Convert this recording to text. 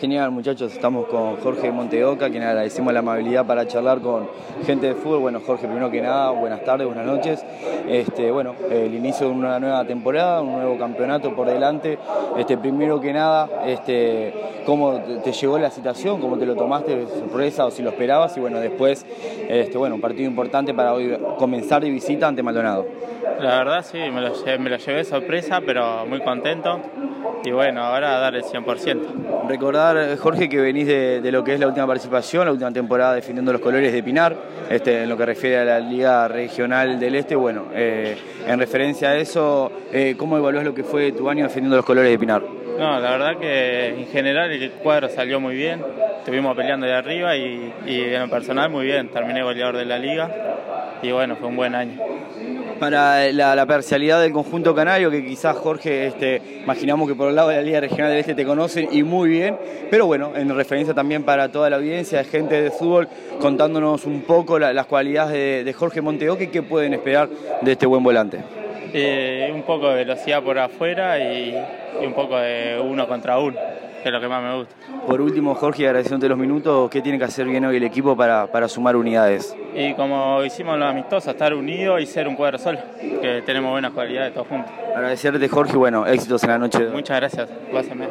Genial, muchachos, estamos con Jorge Monteoca, quien agradecemos la amabilidad para charlar con gente de fútbol. Bueno, Jorge, primero que nada, buenas tardes, buenas noches. Este, bueno, el inicio de una nueva temporada, un nuevo campeonato por delante. Este, primero que nada, este, cómo te llegó la situación, cómo te lo tomaste sorpresa o si lo esperabas y bueno, después, este, bueno, un partido importante para hoy comenzar de visita ante Maldonado. La verdad sí, me lo, me lo llevé sorpresa, pero muy contento y bueno, ahora a dar el 100%. Recordar, Jorge, que venís de, lo que es la última participación, la última temporada defendiendo los colores de Pinar, este, en lo que refiere a la Liga Regional del Este. Bueno, eh, en referencia a eso, eh, ¿cómo evaluás lo que fue tu año defendiendo los colores de Pinar? No, la verdad que en general el cuadro salió muy bien, estuvimos peleando de arriba y, y en lo personal muy bien, terminé goleador de la liga y bueno, fue un buen año para la, parcialidad del conjunto canario, que quizás Jorge, este, imaginamos que por el lado de la Liga Regional del Este te conocen y muy bien, pero bueno, en referencia también para toda la audiencia, gente de fútbol, contándonos un poco las cualidades de, Jorge Monteoque, ¿qué pueden esperar de este buen volante? Eh, un poco de velocidad por afuera y un poco de uno contra uno es lo que más me gusta. Por último, Jorge, agradeciéndote los minutos, ¿qué tiene que hacer bien hoy el equipo para, para sumar unidades? Y como hicimos los amistosos, estar unidos y ser un cuadro solo, que tenemos buenas cualidades todos juntos. Agradecerte, Jorge, bueno, éxitos en la noche. Muchas gracias, pásame.